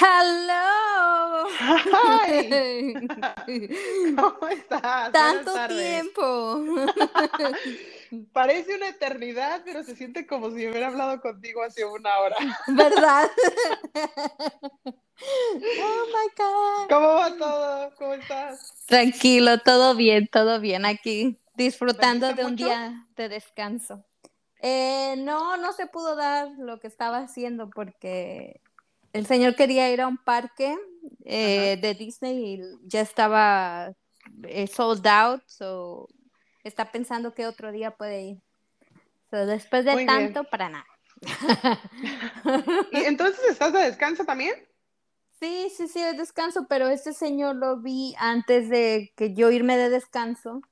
Hello. Hi. ¿Cómo estás? Tanto tiempo. Parece una eternidad, pero se siente como si hubiera hablado contigo hace una hora. ¿Verdad? Oh my God. ¿Cómo va todo? ¿Cómo estás? Tranquilo, todo bien, todo bien aquí, disfrutando ¿Bebiste de un mucho? día de descanso. Eh, no, no se pudo dar lo que estaba haciendo porque el señor quería ir a un parque eh, de Disney y ya estaba eh, sold out, so está pensando que otro día puede ir. So, después de Muy bien. tanto, para nada. ¿Y entonces estás de descanso también? Sí, sí, sí, de descanso, pero este señor lo vi antes de que yo irme de descanso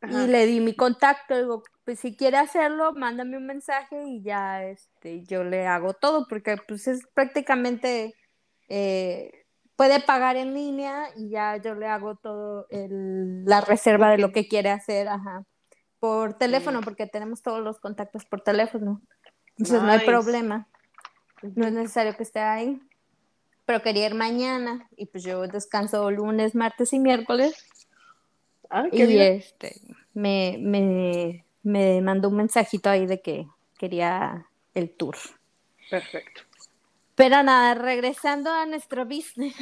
Ajá. y le di mi contacto. Digo, pues si quiere hacerlo, mándame un mensaje y ya este, yo le hago todo, porque pues es prácticamente, eh, puede pagar en línea y ya yo le hago todo el- la reserva de lo que quiere hacer, ajá, por teléfono, porque tenemos todos los contactos por teléfono. Entonces no hay problema no es necesario que esté ahí. Pero quería ir mañana y pues yo descanso lunes, martes y miércoles. Ah, qué Y bien. este me, me, me mandó un mensajito ahí de que quería el tour. Perfecto. Pero nada, regresando a nuestro business.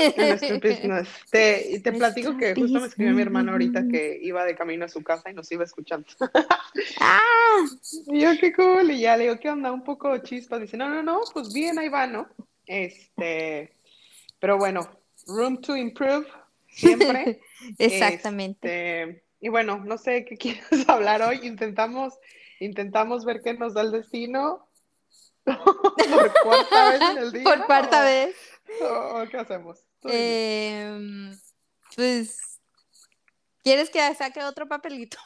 En nuestro business. Te, te Nuestro platico que justo me escribió mi hermano ahorita que iba de camino a su casa y nos iba escuchando. ¡Ah! Y yo, qué cool, y ya le digo, ¿qué onda? Un poco chispas. Dice, no, no, no, pues bien, ahí va, ¿no? Este, pero bueno, room to improve, siempre. Exactamente. Este, y bueno, no sé qué quieres hablar hoy. Intentamos, intentamos ver qué nos da el destino por cuarta vez en el día. Por cuarta o- vez. o- ¿Qué hacemos? Em, pues, ¿quieres que saque otro papelito?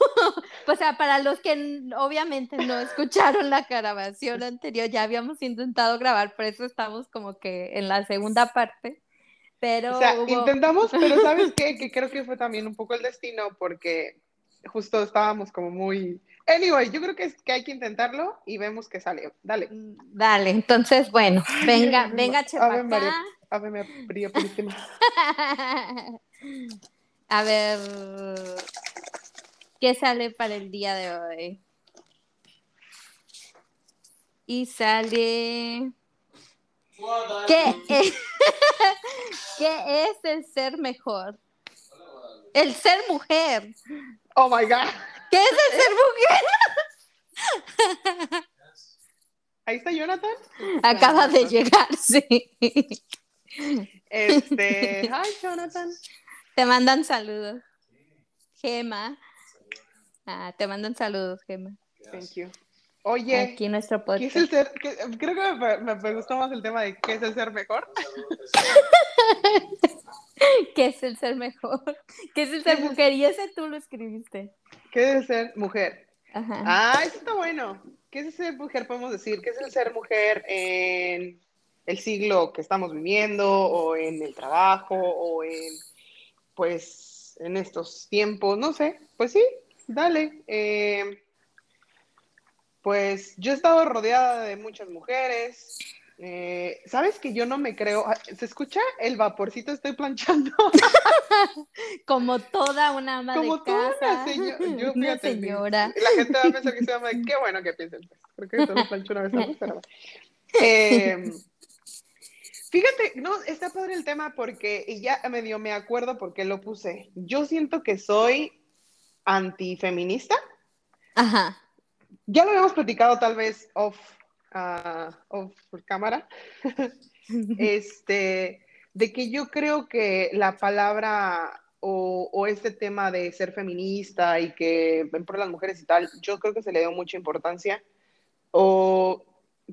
o sea, para los que obviamente no escucharon la grabación anterior, ya habíamos intentado grabar, por eso estamos como que en la segunda parte. Pero O sea, hubo- intentamos, pero ¿sabes qué? Que creo que fue también un poco el destino porque justo estábamos como muy... Anyway, yo creo que, es, que hay que intentarlo y vemos que sale. Dale. Mm, Dale, entonces, bueno, venga, venga, Ma- chepa Ave María, acá. Ave María Purísima. A ver, ¿qué sale para el día de hoy? Y sale... ¿Qué es, ¿Qué es el ser mejor? El ser mujer. Oh my God. ¿Qué es el ser mujer? Ahí está Jonathan. Acaba de llegar, sí. Este, hi Jonathan. Te mandan saludos. Gema. Ah, te mandan saludos, Gema. Thank you. Oye, Aquí nuestro ¿qué es el podcast. ser? qué- creo que me, me- me gustó más el tema de qué es el ser mejor. ¿Qué es el ser mejor? ¿Qué es el ser mujer? Y ese tú lo escribiste. ¿Qué es el ser mujer? Ajá. Ah, eso está bueno. ¿Qué es el ser mujer? Podemos decir, ¿qué es el ser mujer en el siglo que estamos viviendo o en el trabajo o en, pues, en estos tiempos? No sé. Pues sí, dale. Eh, pues yo he estado rodeada de muchas mujeres. Eh, ¿Sabes que yo no me creo? Ah, ¿Se escucha el vaporcito? Estoy planchando. Como toda una ama Como de toda casa. una señora. Yo, una fíjate, ni- señora. La gente va a pensar que se llama. Qué bueno que piensen. Creo que solo plancho una vez mes, pero. Eh, fíjate, no, está padre el tema porque y ya medio me acuerdo por qué lo puse. Yo siento que soy antifeminista. Ajá. Ya lo habíamos platicado tal vez off, ah, off cámara. este, de que yo creo que la palabra o, o este tema de ser feminista y que ven por las mujeres y tal, yo creo que se le dio mucha importancia o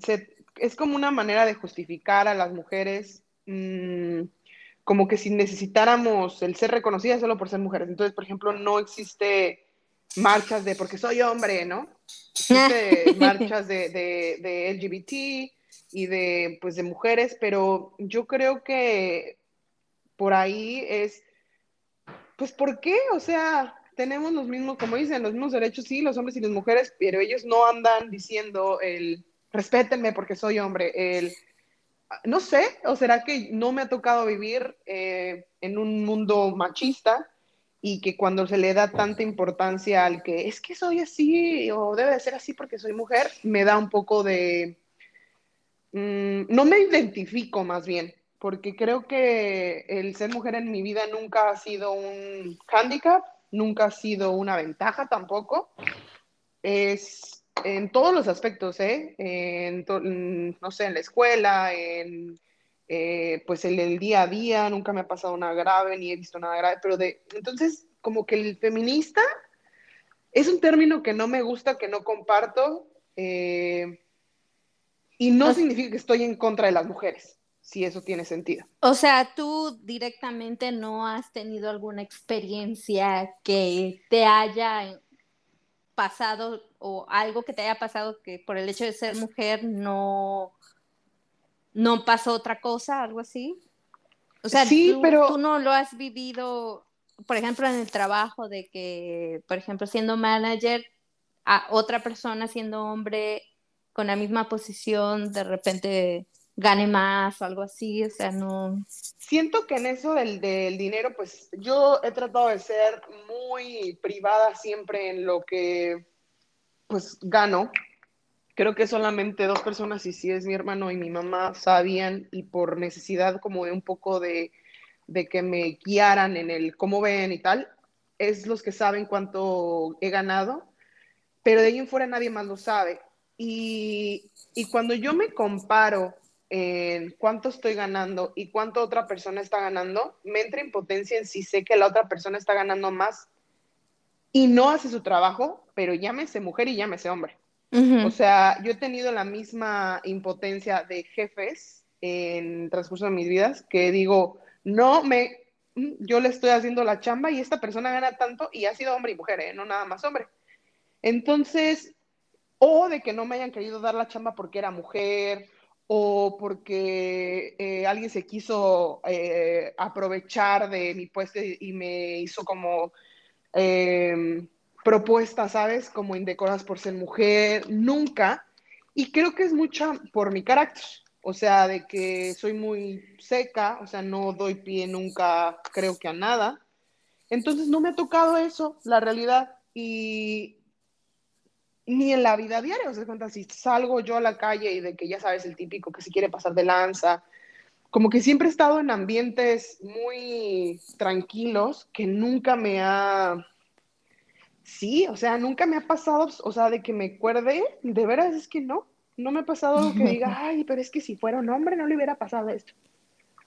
se- es como una manera de justificar a las mujeres mm, como que si necesitáramos el ser reconocidas solo por ser mujeres. Entonces, por ejemplo, no existe marchas de porque soy hombre, ¿no? Existe marchas de, de, de LGBT y de, pues, de mujeres, pero yo creo que por ahí es, pues, ¿por qué? O sea, tenemos los mismos, como dicen, los mismos derechos, sí, los hombres y las mujeres, pero ellos no andan diciendo el, respétenme porque soy hombre, el, no sé, o será que no me ha tocado vivir eh, en un mundo machista y que cuando se le da tanta importancia al que es que soy así o debe de ser así porque soy mujer, me da un poco de... Mm, no me identifico más bien, porque creo que el ser mujer en mi vida nunca ha sido un handicap, nunca ha sido una ventaja tampoco. Es en todos los aspectos, ¿eh? En no sé, en la escuela, en eh, pues el, el, día a día, nunca me ha pasado nada grave, ni he visto nada grave, pero de, entonces, como que el feminista es un término que no me gusta, que no comparto, eh, y no significa que estoy en contra de las mujeres, si eso tiene sentido. O sea, tú directamente no has tenido alguna experiencia que te haya pasado o algo que te haya pasado que por el hecho de ser mujer no no pasó otra cosa, algo así. O sea, sí, tú, pero... tú no lo has vivido, por ejemplo, en el trabajo de que, por ejemplo, siendo manager, a otra persona siendo hombre con la misma posición, de repente gane más o algo así, o sea, no... Siento que en eso del, del dinero, pues yo he tratado de ser muy privada siempre en lo que, pues, gano, creo que solamente dos personas, y si es mi hermano y mi mamá, sabían y por necesidad como de un poco de, de, que me guiaran en el cómo ven y tal, es los que saben cuánto he ganado, pero de ahí en fuera nadie más lo sabe. Y, y cuando yo me comparo en cuánto estoy ganando y cuánto otra persona está ganando, me entra impotencia en si sé que la otra persona está ganando más y no hace su trabajo, pero llámese mujer y llámese hombre. O sea, yo he tenido la misma impotencia de jefes en transcurso de mis vidas que digo, no me, mm, yo le estoy haciendo la chamba y esta persona gana tanto y ha sido hombre y mujer, ¿eh? no nada más hombre. Entonces, o de que no me hayan querido dar la chamba porque era mujer o porque eh, alguien se quiso eh, aprovechar de mi puesto y, me hizo como em, propuestas, ¿sabes? Como indecoradas por ser mujer, nunca. Y creo que es mucha por mi carácter, o sea, de que soy muy seca, o sea, no doy pie nunca, creo que a nada. Entonces no me ha tocado eso, la realidad. Y ni en la vida diaria, o sea, si salgo yo a la calle y de que ya sabes el típico que se quiere pasar de lanza, como que siempre he estado en ambientes muy tranquilos que nunca me ha Sí, o sea, nunca me ha pasado, o sea, de que me acuerde, de veras es que no, no me ha pasado que diga, ay, pero es que si fuera un hombre no le hubiera pasado esto.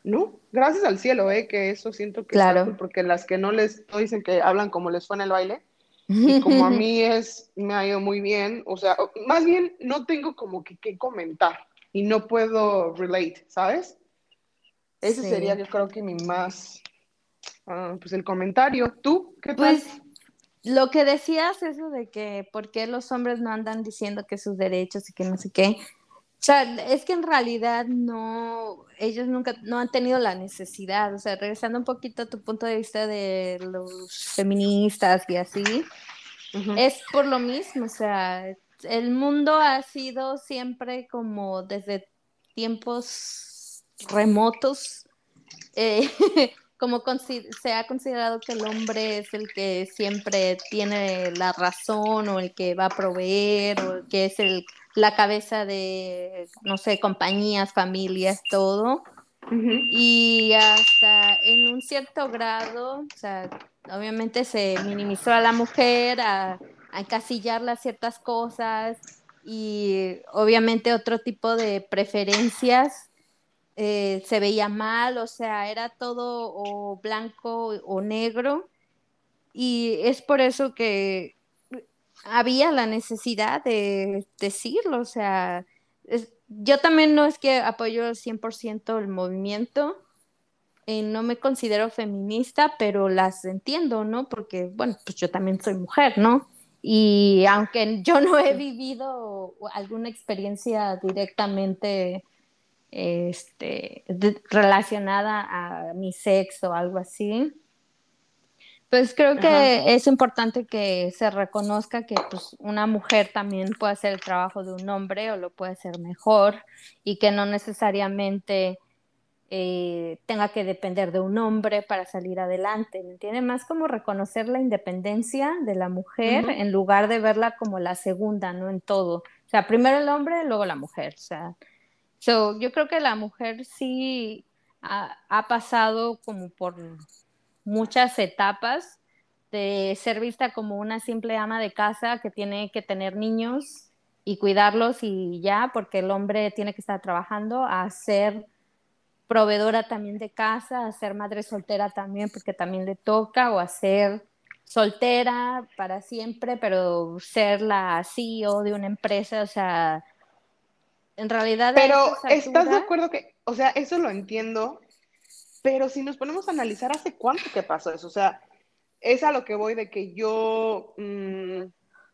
No, gracias al cielo, ¿eh? Que eso siento que claro. porque las que no les dicen que hablan como les fue en el baile, y como a mí es, me ha ido muy bien, o sea, más bien no tengo como que qué comentar y no puedo relate, ¿sabes? Ese sería yo creo que mi más, uh, pues el comentario. ¿Tú qué tal? Pues lo que decías, eso de que por qué los hombres no andan diciendo que sus derechos y que no sé qué. O sea, es que en realidad no, ellos nunca, no han tenido la necesidad. O sea, regresando un poquito a tu punto de vista de los feministas y así, es por lo mismo. O sea, el mundo ha sido siempre como desde tiempos remotos. Eh, como se ha considerado que el hombre es el que siempre tiene la razón o el que va a proveer o el que es el, la cabeza de, no sé, compañías, familias, todo. Y hasta en un cierto grado, o sea, obviamente se minimizó a la mujer, a, a encasillarla ciertas cosas y obviamente otro tipo de preferencias eh, se veía mal, o sea, era todo o blanco o negro. Y es por eso que había la necesidad de decirlo, o sea, yo también no es que apoyo 100% el movimiento, eh, no me considero feminista, pero las entiendo, ¿no? Porque, bueno, pues yo también soy mujer, ¿no? Y aunque yo no he vivido alguna experiencia directamente este, relacionada a mi sexo o algo así, Pues creo que es importante que se reconozca que pues, una mujer también puede hacer el trabajo de un hombre o lo puede hacer mejor y que no necesariamente eh, tenga que depender de un hombre para salir adelante, ¿me entiendes? Más como reconocer la independencia de la mujer en lugar de verla como la segunda, ¿no? En todo. O sea, primero el hombre, luego la mujer. O sea, yo creo que la mujer sí ha, ha pasado como por muchas etapas de ser vista como una simple ama de casa que tiene que tener niños y cuidarlos y ya, porque el hombre tiene que estar trabajando, a ser proveedora también de casa, a ser madre soltera también, porque también le toca, o a ser soltera para siempre, pero ser la CEO de una empresa, o sea, en realidad... Pero, ¿estás de acuerdo que, o sea, eso lo entiendo, pero si nos ponemos a analizar, ¿hace cuánto que pasó eso? O sea, es a lo que voy de que yo mm,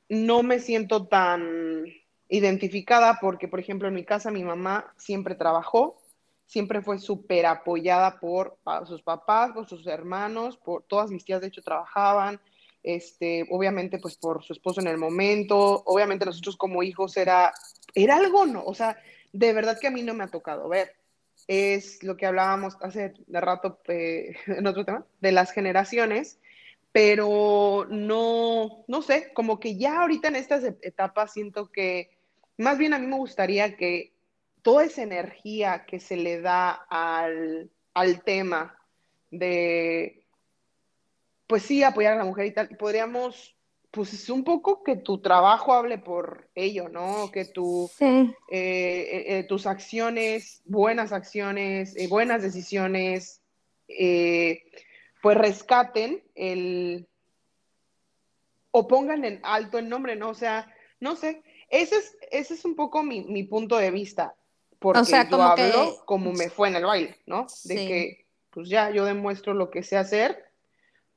no me siento tan identificada porque, por ejemplo, en mi casa mi mamá siempre trabajó, siempre fue súper apoyada por sus papás, por sus hermanos, por todas mis tías de hecho trabajaban, este, obviamente pues por su esposo en el momento, obviamente nosotros como hijos era, era algo, ¿no? O sea, de verdad que a mí no me ha tocado ver es lo que hablábamos hace rato eh, en otro tema, de las generaciones, pero no, no sé, como que ya ahorita en estas etapas siento que más bien a mí me gustaría que toda esa energía que se le da al, al tema de, pues sí, apoyar a la mujer y tal, podríamos pues es un poco que tu trabajo hable por ello, ¿no? Que tu, eh, eh, eh, tus acciones, buenas acciones, buenas decisiones, pues rescaten el, o pongan en alto el nombre, ¿no? O sea, no sé, ese es, ese es un poco mi, punto de vista, porque yo hablo como me fue en el baile, ¿no? De que, pues ya, yo demuestro lo que sé hacer,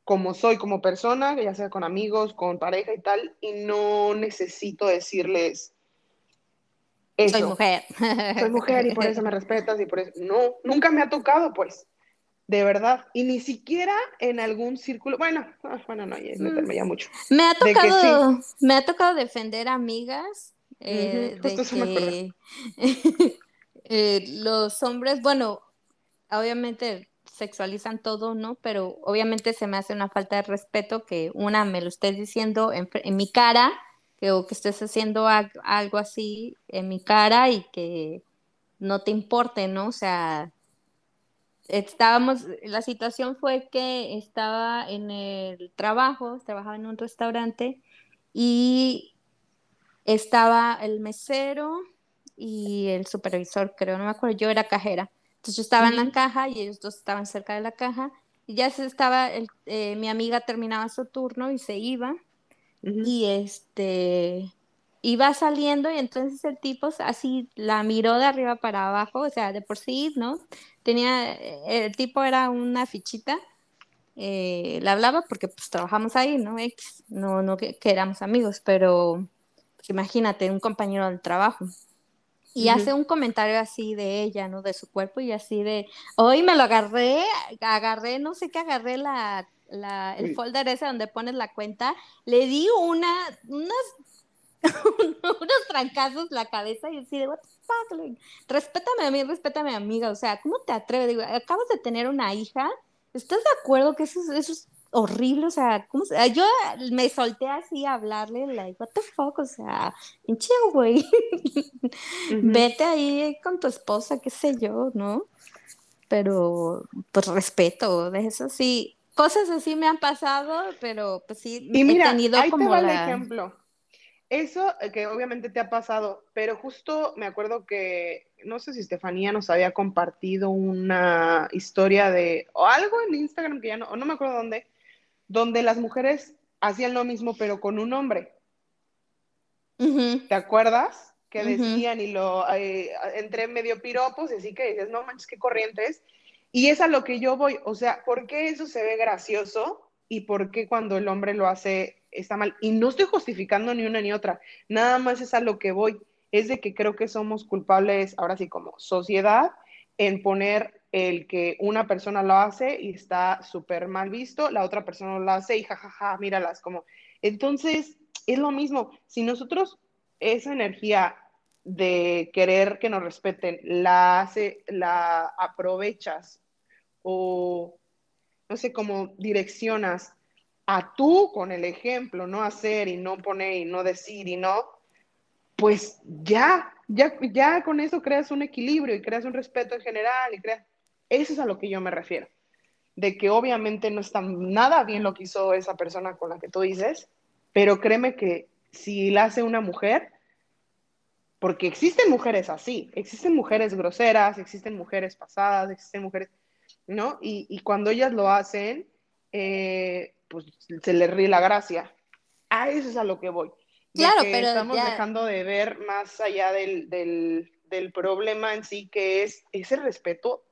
como soy como persona, ya sea con amigos, con pareja y tal, y no necesito decirles eso. Soy mujer. Soy mujer y por eso me respetas y por eso. No, nunca me ha tocado, pues. De verdad. Y ni siquiera en algún círculo. Bueno, ah, bueno, no, ya meterme ya mucho. Me ha tocado, me ha tocado defender amigas. Eh, de que eh, los hombres, bueno, obviamente sexualizan todo, ¿no? Pero obviamente se me hace una falta de respeto que una me lo estés diciendo en, mi cara, que, o que estés haciendo algo así en mi cara y que no te importe, ¿no? O sea, estábamos, la situación fue que estaba en el trabajo, trabajaba en un restaurante y estaba el mesero y el supervisor, creo, no me acuerdo, yo era cajera. Entonces yo estaba en la caja y ellos dos estaban cerca de la caja y ya se estaba, eh, mi amiga terminaba su turno y se iba y este iba saliendo y entonces el tipo así la miró de arriba para abajo, o sea, de por sí, ¿no? Tenía, el tipo era una fichita, eh, le hablaba porque pues trabajamos ahí, ¿no? no, no que, éramos amigos, pero pues, imagínate, un compañero del trabajo. Y hace un comentario así de ella, ¿no? De su cuerpo y así de, hoy me lo agarré, agarré, no sé qué, agarré la, la el folder ese donde pones la cuenta, le di una, unas, unos trancazos la cabeza y así de, what the fuck, respétame a mí, respétame a mi amiga, o sea, ¿cómo te atreves? Digo, acabas de tener una hija, ¿estás de acuerdo que eso, eso es horrible, o sea, ¿cómo se... yo me solté así a hablarle, like, what the fuck, o sea, pinche güey, vete ahí con tu esposa, qué sé yo, ¿no? Pero, pues respeto, de eso sí, cosas así me han pasado, pero pues sí, y mira, he tenido ahí como te va el ejemplo. Eso eh, que obviamente te ha pasado, pero justo me acuerdo que, no sé si Estefanía nos había compartido una historia de, o algo en Instagram que ya no, o no me acuerdo dónde, donde las mujeres hacían lo mismo pero con un hombre. ¿Te acuerdas? Que decían y lo eh, entre medio piropos y así que dices, no manches, qué corrientes. Y es a lo que yo voy, o sea, ¿por qué eso se ve gracioso y por qué cuando el hombre lo hace está mal? Y no estoy justificando ni una ni otra, nada más es a lo que voy, es de que creo que somos culpables, ahora sí, como sociedad, en poner el que una persona lo hace y está súper mal visto, la otra persona lo hace y jajaja, míralas como. Entonces, es lo mismo. Si nosotros esa energía de querer que nos respeten la hace, la aprovechas o no sé cómo direccionas a tú con el ejemplo, no hacer y no poner y no decir y no, pues ya, ya, ya con eso creas un equilibrio y creas un respeto en general y creas, eso es a lo que yo me refiero, de que obviamente no está nada bien lo que hizo esa persona con la que tú dices, pero créeme que si la hace una mujer, porque existen mujeres así, existen mujeres groseras, existen mujeres pasadas, existen mujeres, ¿no? Y, y cuando ellas lo hacen, eh, pues se le ríe la gracia. A eso es a lo que voy. Claro, pero estamos dejando de ver más allá del, del, del, problema en sí, que es ese respeto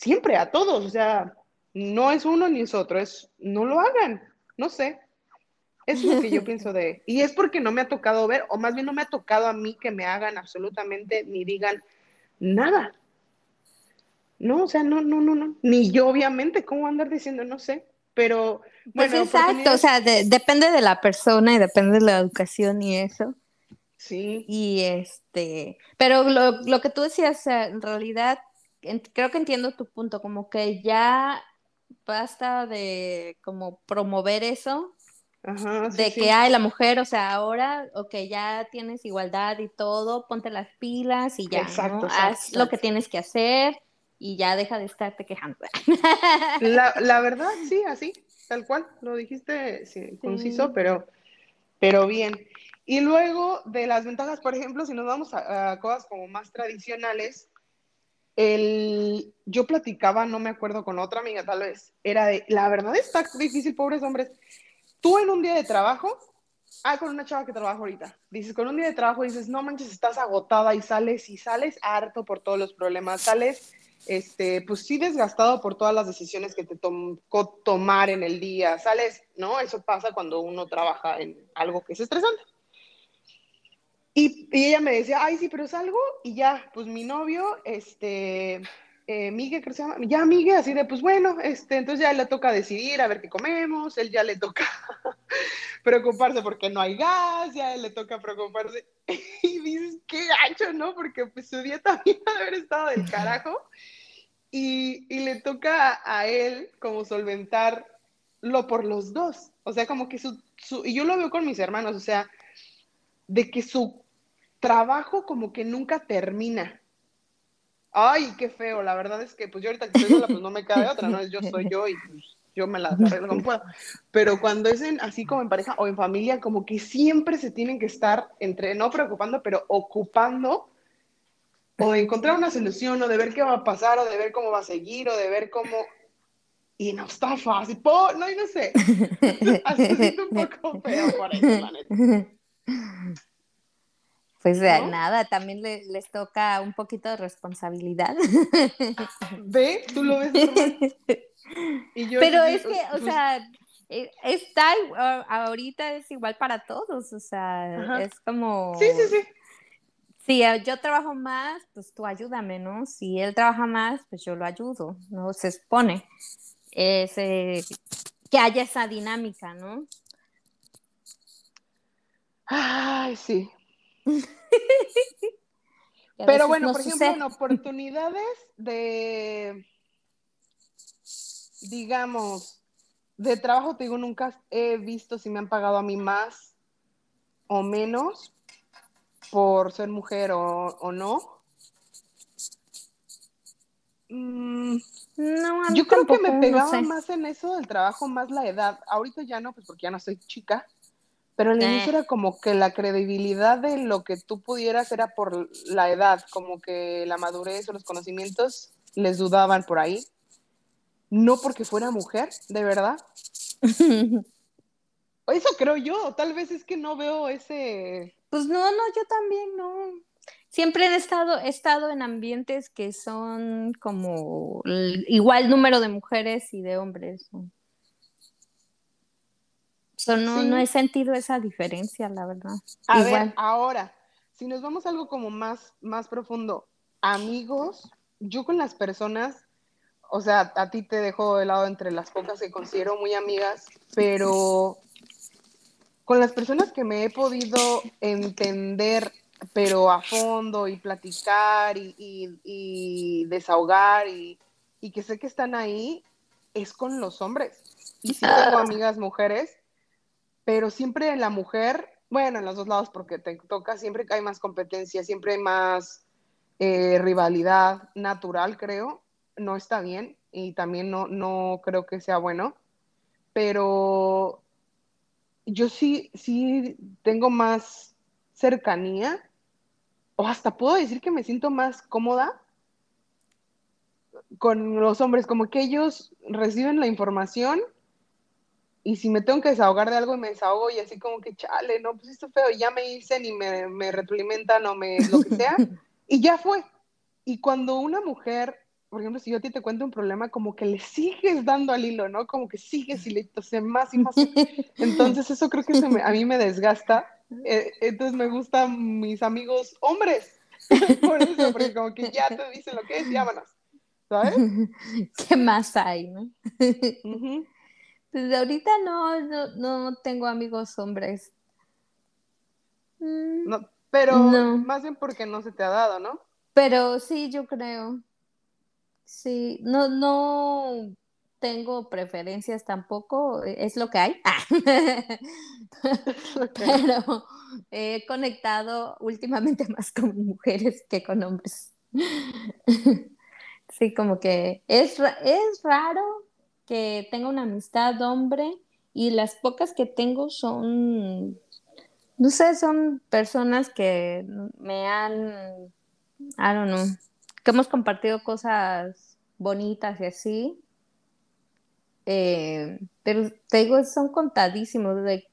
siempre a todos. O sea, no es uno ni es otro, es no lo hagan. No sé. Es lo que yo pienso de. Y es porque no me ha tocado ver, o más bien no me ha tocado a mí que me hagan absolutamente ni digan nada. No, o sea, no, no, no, no. Ni yo, obviamente, ¿cómo andar diciendo? No sé. Pero, pues exacto, o sea, depende de la persona y depende de la educación y eso. Sí. Y este, pero lo, lo que tú decías, en realidad, creo que entiendo tu punto, como que ya basta de como promover eso, Ajá, de que hay la mujer, o sea, ahora, ok, ya tienes igualdad y todo, ponte las pilas y ya, exacto, haz lo que tienes que hacer y ya deja de estarte quejando. La, la verdad, sí, así, tal cual, lo dijiste sí, conciso, pero, pero bien. Y luego de las ventajas, por ejemplo, si nos vamos a, a cosas como más tradicionales, el, yo platicaba, no me acuerdo con otra amiga tal vez, era de, la verdad está difícil, pobres hombres. Tú en un día de trabajo, ah, con una chava que trabaja ahorita, dices, con un día de trabajo dices, no manches, estás agotada y sales y sales harto por todos los problemas, sales este, pues sí desgastado por todas las decisiones que te tocó tomar en el día, sales, ¿no? Eso pasa cuando uno trabaja en algo que es estresante. Y, y ella me decía, ay, sí, pero salgo y ya, pues mi novio, este, eh, Miguel, creo se llama, ya Miguel, así de, pues bueno, este, entonces ya le toca decidir a ver qué comemos, él ya le toca preocuparse porque no hay gas, ya le toca preocuparse. y dices, qué gacho, ¿no? Porque pues su día también ha de haber estado del carajo. Y, y, le toca a él como solventarlo por los dos. O sea, como que su, su, y yo lo veo con mis hermanos, o sea, de que su trabajo como que nunca termina. Ay, qué feo, la verdad es que pues yo ahorita que estoy sola, pues no me cabe otra, ¿no? Yo soy yo y pues yo me la arreglo como puedo. Pero cuando es en, así como en pareja o en familia, como que siempre se tienen que estar entre, no preocupando, pero ocupando o de encontrar una solución, o de ver qué va a pasar, o de ver cómo va a seguir, o de ver cómo... Y no está fácil, po... no, y no sé. Así un poco feo por eso, la neta. Pues ¿No? nada, también le, les toca un poquito de responsabilidad. ¿Ve? ¿Tú lo ves? Y yo, Pero es que, o sea, eh, está ahorita es igual para todos, o sea, Ajá. es como... Sí, sí, sí. Si eh, yo trabajo más, pues tú ayúdame, ¿no? Si él trabaja más, pues yo lo ayudo, ¿no? Se expone. Es, eh, que haya esa dinámica, ¿no? Ay, sí. Pero bueno, no por ejemplo, en oportunidades de, digamos, de trabajo, te digo, nunca he visto si me han pagado a mí más o menos por ser mujer o, o no. Mm, no, yo creo que me pegaba no sé. más en eso del trabajo, más la edad. Ahorita ya no, pues porque ya no soy chica. Pero al eh. inicio era como que la credibilidad de lo que tú pudieras era por la edad, como que la madurez o los conocimientos les dudaban por ahí. No porque fuera mujer, de verdad. Eso creo yo, tal vez es que no veo ese... Pues no, no, yo también no. Siempre he estado, he estado en ambientes que son como igual número de mujeres y de hombres. ¿no? So, no, sí. no he sentido esa diferencia, la verdad. A Igual. ver, ahora, si nos vamos a algo como más, más profundo, amigos yo con las personas, o sea, a ti te dejo de lado entre las pocas que considero muy amigas, pero con las personas que me he podido entender, pero a fondo y platicar y, desahogar y, que sé que están ahí, es con los hombres. Y sí tengo ah. amigas mujeres, pero siempre la mujer, bueno, en los dos lados porque te toca, siempre que hay más competencia, siempre hay más eh, rivalidad natural, creo, no está bien y también no, no creo que sea bueno, pero yo sí, sí tengo más cercanía, o hasta puedo decir que me siento más cómoda con los hombres, como que ellos reciben la información y si me tengo que desahogar de algo y me desahogo y así como que chale, no, pues esto feo, y ya me dicen y me, me retroalimentan o me lo que sea, y ya fue. Y cuando una mujer por ejemplo, si yo a ti te cuento un problema, como que le sigues dando al hilo, ¿no? Como que sigues y le hace más y más. Entonces eso creo que a mí me desgasta. Eh, entonces me gustan mis amigos hombres. por eso, porque como que ya te dicen lo que es, llámanos. ¿Sabes? ¿Qué más hay, no? Pues ahorita no, no, no tengo amigos hombres. No, pero más bien porque no se te ha dado, ¿no? Pero sí, yo creo. Sí, no, no tengo preferencias tampoco, e, es lo que hay. Pero he conectado últimamente más con mujeres que con hombres. Sí, como que es, es raro que tenga una amistad hombre y las pocas que tengo son, no sé, son personas que me han, I don't know, que hemos compartido cosas bonitas y así. Eh, pero te digo, son contadísimos. De,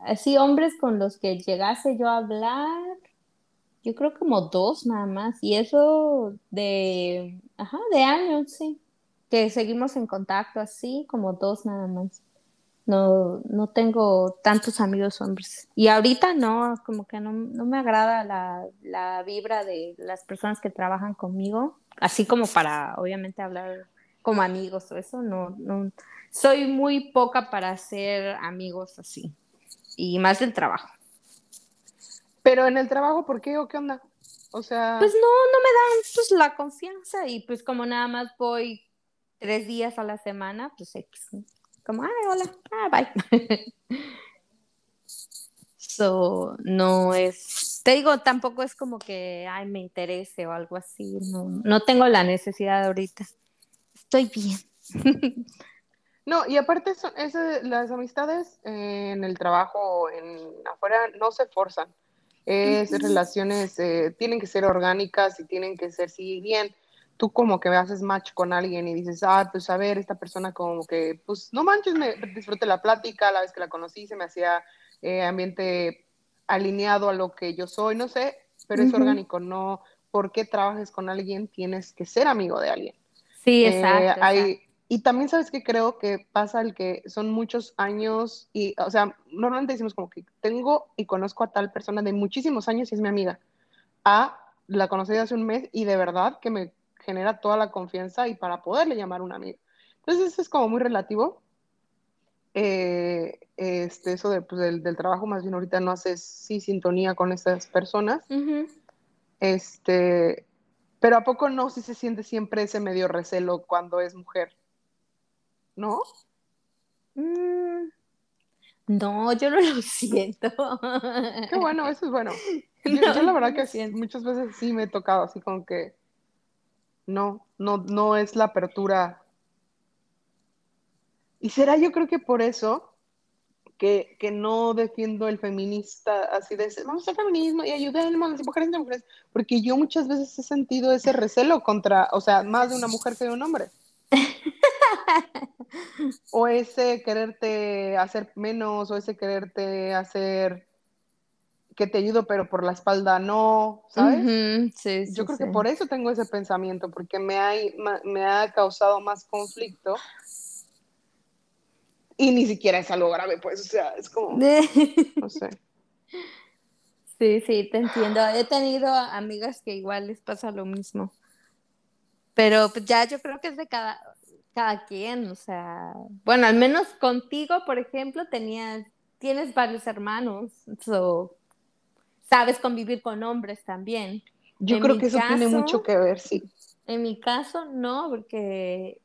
así, hombres con los que llegase yo a hablar, yo creo como dos nada más. Y eso de, ajá, de años, sí. Que seguimos en contacto así, como dos nada más. No, no tengo tantos amigos hombres. Y ahorita no, como que no, no me agrada la, la, vibra de las personas que trabajan conmigo, así como para, obviamente, hablar como amigos o eso, no, no. Soy muy poca para hacer amigos así. Y más del trabajo. Pero en el trabajo, ¿por qué o qué onda? O sea. Pues no, no me dan pues, la confianza y pues como nada más voy tres días a la semana, pues X como, ay, hola, ah, bye. so, no es, te digo, tampoco es como que, ay, me interese o algo así, no, no tengo la necesidad ahorita. Estoy bien. No, y aparte son, las amistades en el trabajo, en afuera, no se forzan. Es relaciones, eh, tienen que ser orgánicas y tienen que ser, sí, bien tú como que haces match con alguien y dices, ah, pues a ver, esta persona como que, pues no manches, me disfruté la plática, la vez que la conocí se me hacía eh, ambiente alineado a lo que yo soy, no sé, pero es orgánico, no porque trabajes con alguien tienes que ser amigo de alguien. Sí, eh, exacto, Y también sabes que creo que pasa el que son muchos años y, o sea, normalmente decimos como que tengo y conozco a tal persona de muchísimos años y es mi amiga. A, la conocí hace un mes y de verdad que me genera toda la confianza y para poderle llamar un amigo. Entonces, eso es como muy relativo. Eh, este, eso de, pues, del, trabajo, más bien ahorita no haces sí sintonía con esas personas. Este, pero ¿a poco no si se siente siempre ese medio recelo cuando es mujer? ¿No? Mm, no, yo no lo siento. Qué bueno, eso es bueno. Yo, la verdad que muchas veces sí me he tocado así como que no, no, no es la apertura. Y será yo creo que por eso que, no defiendo el feminista así de vamos a hacer feminismo y ayudemos a las mujeres y mujeres, porque yo muchas veces he sentido ese recelo contra, o sea, más de una mujer que de un hombre. o ese quererte hacer menos, o ese quererte hacer que te ayudo, pero por la espalda no, ¿sabes? sí, Yo creo que por eso tengo ese pensamiento, porque me ha, me ha causado más conflicto. Y ni siquiera es algo grave, pues, o sea, es como, no sé. Sí, sí, te entiendo. He tenido amigas que igual les pasa lo mismo. Pero pues, ya yo creo que es de cada, cada quien, o sea, bueno, al menos contigo, por ejemplo, tenías, tienes varios hermanos, so, sabes convivir con hombres también. Yo creo que eso tiene mucho que ver, sí. En mi caso, no, porque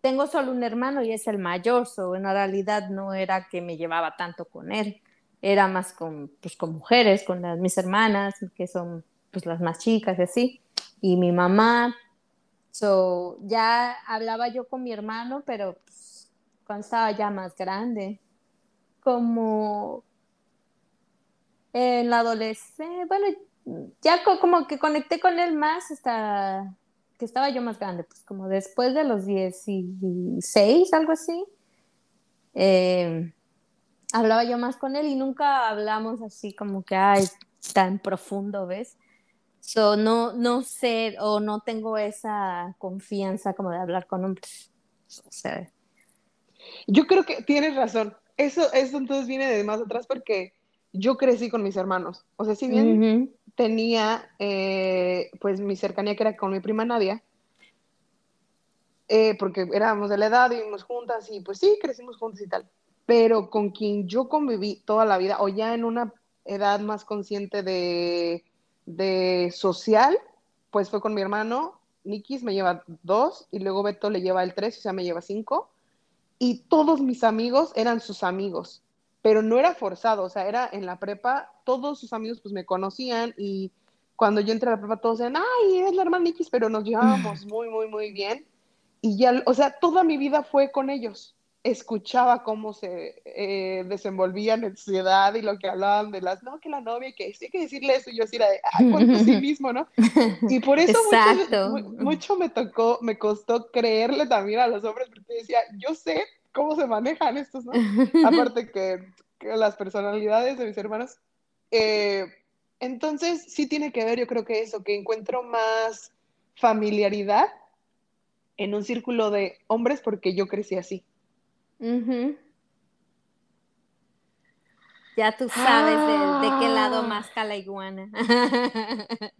tengo solo un hermano y es el mayor, so en realidad no era que me llevaba tanto con él, era más con, pues, con mujeres, con las, mis hermanas, que son pues las más chicas y así, y mi mamá. So, ya hablaba yo con mi hermano, pero pues, cuando estaba ya más grande, como en la adolescencia, bueno, ya como que conecté con él más hasta que estaba yo más grande, pues como después de los 16, algo así, eh, hablaba yo más con él y nunca hablamos así como que, ay, tan profundo, ¿ves? So, no, no sé o no tengo esa confianza como de hablar con hombres. O sea, yo creo que tienes razón. Eso, eso entonces viene de más atrás porque yo crecí con mis hermanos. O sea, si bien tenía eh, pues mi cercanía que era con mi prima Nadia, eh, porque éramos de la edad, vivimos juntas y pues sí, crecimos juntas y tal. Pero con quien yo conviví toda la vida, o ya en una edad más consciente de, de social, pues fue con mi hermano. Nikis me lleva dos y luego Beto le lleva el tres, o sea, me lleva cinco. Y todos mis amigos eran sus amigos pero no era forzado, o sea, era en la prepa, todos sus amigos pues me conocían y cuando yo entré a la prepa todos decían, ay, es la hermana Nikis, pero nos llevábamos muy, muy, muy bien. Y ya, o sea, toda mi vida fue con ellos. Escuchaba cómo se eh, desenvolvían en su edad y lo que hablaban de las, no, que la novia, que sí hay que decirle eso, y yo era de, ay, por sí mismo, ¿no? Y por eso mucho, mucho, me tocó, me costó creerle también a los hombres, porque decía, yo sé cómo se manejan estos, ¿no? Aparte que, las personalidades de mis hermanos. Eh, entonces, sí tiene que ver, yo creo que eso, que encuentro más familiaridad en un círculo de hombres porque yo crecí así. Ya tú sabes de, qué lado ah. más la iguana.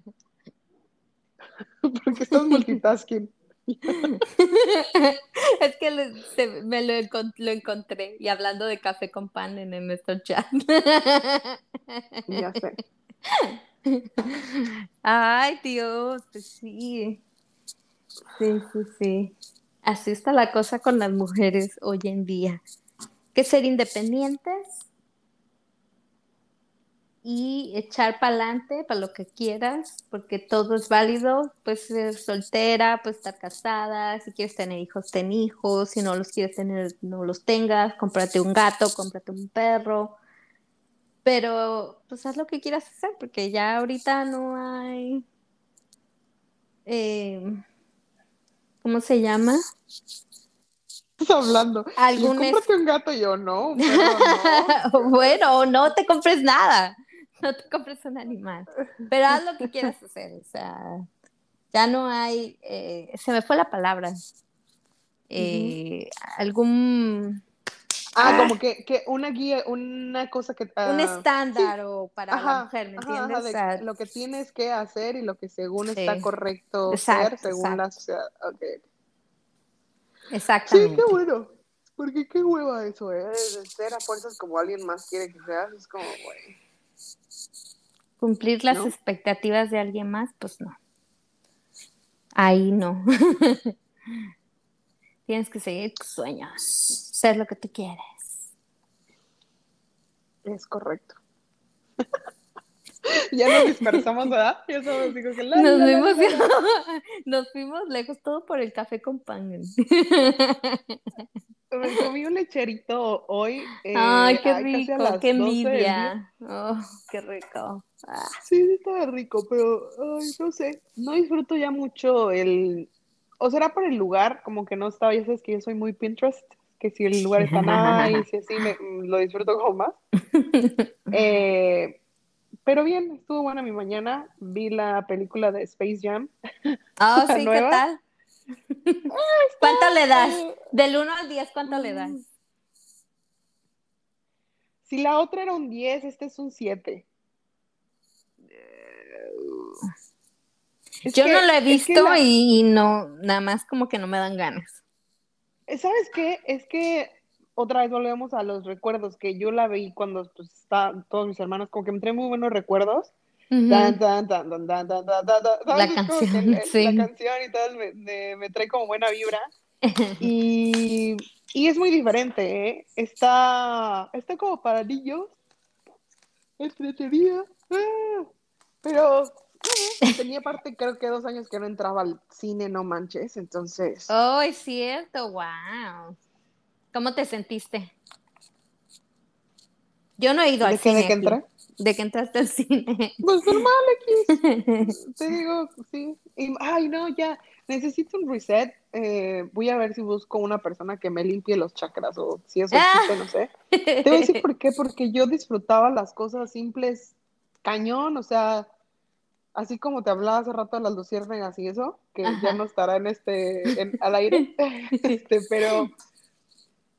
porque estás multitasking. es que me lo, encontré y hablando de café con pan en, nuestro chat. ya sé. Ay, Dios, pues sí. Sí, sí, sí. Así está la cosa con las mujeres hoy en día. Que ser independientes y echar para adelante para lo que quieras, porque todo es válido, pues ser soltera, pues estar casada, si quieres tener hijos, ten hijos, si no los quieres tener, no los tengas, cómprate un gato, cómprate un perro, pero pues haz lo que quieras hacer, porque ya ahorita no hay, eh, ¿cómo se llama? estás hablando? ¿Algún Cómprate un gato yo, no, no. bueno, no te compres nada. no te compres un animal, pero haz lo que quieras hacer, o sea, ya no hay, eh, se me fue la palabra, eh, algún... Ah, ah, como que, que, una guía, una cosa que... un ah, estándar o para la mujer, ¿me entiendes? lo que tienes que hacer y lo que según está correcto ser según la sociedad. Okay. Exactamente. Sí, qué bueno. Porque qué hueva eso, ¿eh? ser a fuerzas como alguien más quiere que seas, es como, güey cumplir las expectativas de alguien más, pues no. Ahí no. Tienes que seguir tus sueños, ser lo que tú quieres. Es correcto. ya nos dispersamos, ¿verdad? Ya somos que nos, fuimos, nos fuimos lejos todo por el café con pan. Me comí un lecherito hoy. Eh, ay, qué rico, qué envidia. Oh, qué rico. Ah. Sí, sí, estaba rico, pero ay, no sé, no disfruto ya mucho el. O será por el lugar, como que no estaba, ya sabes que yo soy muy Pinterest, que si el lugar está nice, y así me, lo disfruto como más. Eh, pero bien, estuvo buena mi mañana. Vi la película de Space Jam. Ah, sí, ¿qué tal? ¿Cuánto le das? Del 1 al 10, ¿cuánto le das? Si la otra era un 10, este es un 7. Yo no lo he visto y, no, nada más como que no me dan ganas. ¿Sabes qué? Es que otra vez volvemos a los recuerdos que yo la vi cuando pues, está, todos mis hermanos, como que me trae muy buenos recuerdos. la canción, sí. La canción y tal me, me, trae como buena vibra. y, y, es muy diferente, ¿eh? Está, está como para niños. Entretenida. Ah, pero tenía parte, creo que dos años que no entraba al cine, no manches, entonces. Oh, es cierto, wow. ¿Cómo te sentiste? Yo no he ido al cine. ¿De que entré? De que entraste al cine. Pues normal, X. Te digo, sí. ay, no, ya. Necesito un reset. Eh, voy a ver si busco una persona que me limpie los chakras o si eso existe, no sé. Te voy a decir por qué. Porque yo disfrutaba las cosas simples cañón, o sea, así como te hablaba hace rato de las luciérnagas y eso, que ya no estará en este, al aire, este, pero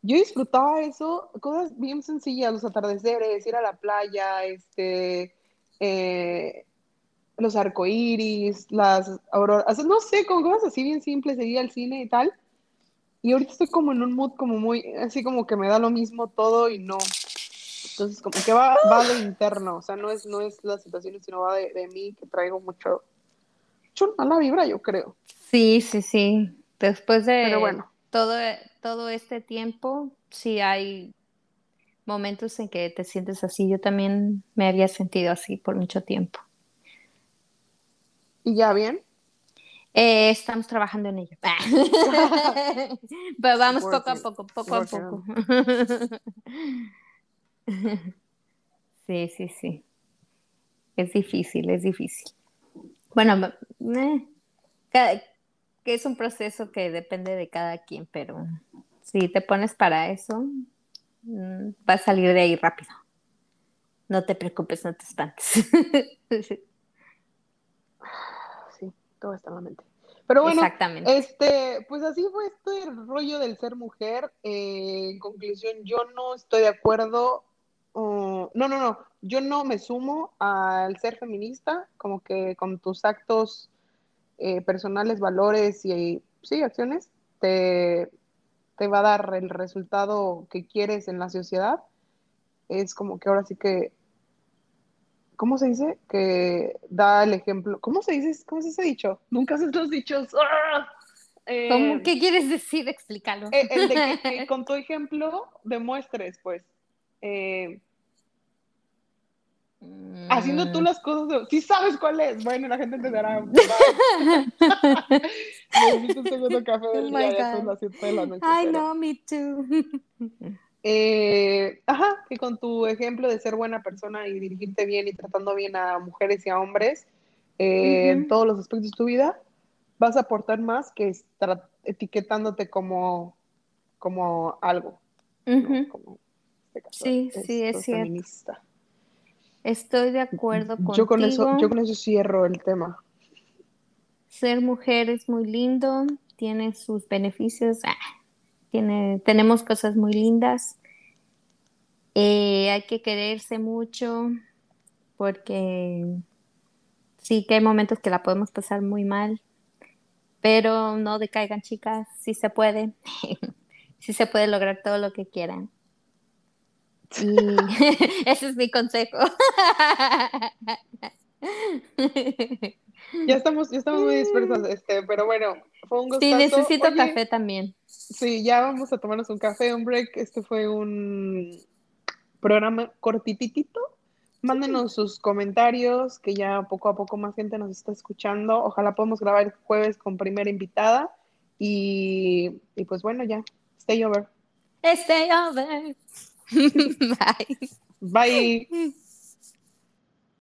yo disfrutaba eso, cosas bien sencillas, los atardeceres, ir a la playa, este, eh, los arcoíris, las auroras, no sé, con cosas así bien simples, ir al cine y tal. Y ahorita estoy como en un mood como muy, así como que me da lo mismo todo y no, entonces, como que va, va de interno, o sea, no es, no es la situación, sino va de, mí, que traigo mucho, mucho mala vibra, yo creo. Sí, sí, sí. Después de bueno. Todo, todo este tiempo, sí hay momentos en que te sientes así. Yo también me había sentido así por mucho tiempo. ¿Y ya bien? Eh, estamos trabajando en ello. Pero vamos poco a poco, poco a poco. Sí, sí, sí. Es difícil, es difícil. Bueno, eh, que es un proceso que depende de cada quien, pero si te pones para eso, mm, va a salir de ahí rápido. No te preocupes, no te espantes. Sí, todo está en la mente. Pero bueno, este, pues así fue este rollo del ser mujer. Eh, en conclusión, yo no estoy de acuerdo no, no, no, yo no me sumo al ser feminista, como que con tus actos eh, personales, valores y, sí, acciones, te, te va a dar el resultado que quieres en la sociedad. Es como que ahora sí que, ¿cómo se dice? Que da el ejemplo. ¿Cómo se dice? ¿Cómo se dice dicho? Nunca se los dichos. ¡Ah! ¿Cómo, ¿Qué quieres decir? Explícalo. Eh, el de que, con tu ejemplo demuestres, pues. Eh, haciendo tú mm. las cosas, si sabes cuál es, bueno, la gente entenderá. Necesito un segundo café del oh día, ya son las 7 de la noche. Ay, no, me too. Eh, ajá, que con tu ejemplo de ser buena persona y dirigirte bien y tratando bien a mujeres y a hombres eh, en todos los aspectos de tu vida, vas a aportar más que etiquetándote como, como algo. como, este sí, sí, es cierto. Feminista. Estoy de acuerdo contigo. Yo con eso, yo con eso cierro el tema. Ser mujer es muy lindo, tiene sus beneficios, ah, tiene, tenemos cosas muy lindas. Eh, hay que quererse mucho porque sí que hay momentos que la podemos pasar muy mal, pero no decaigan chicas, sí se puede, sí se puede lograr todo lo que quieran. Y ese es mi consejo. ya estamos, ya estamos muy dispersos, este, pero bueno, fue un gusto. Sí, necesito café también. Sí, ya vamos a tomarnos un café, un break. Este fue un programa cortititito. Mándenos sus comentarios, que ya poco a poco más gente nos está escuchando. Ojalá podamos grabar el jueves con primera invitada. Y, y pues bueno, ya. Stay over. Stay over. Bye. Bye.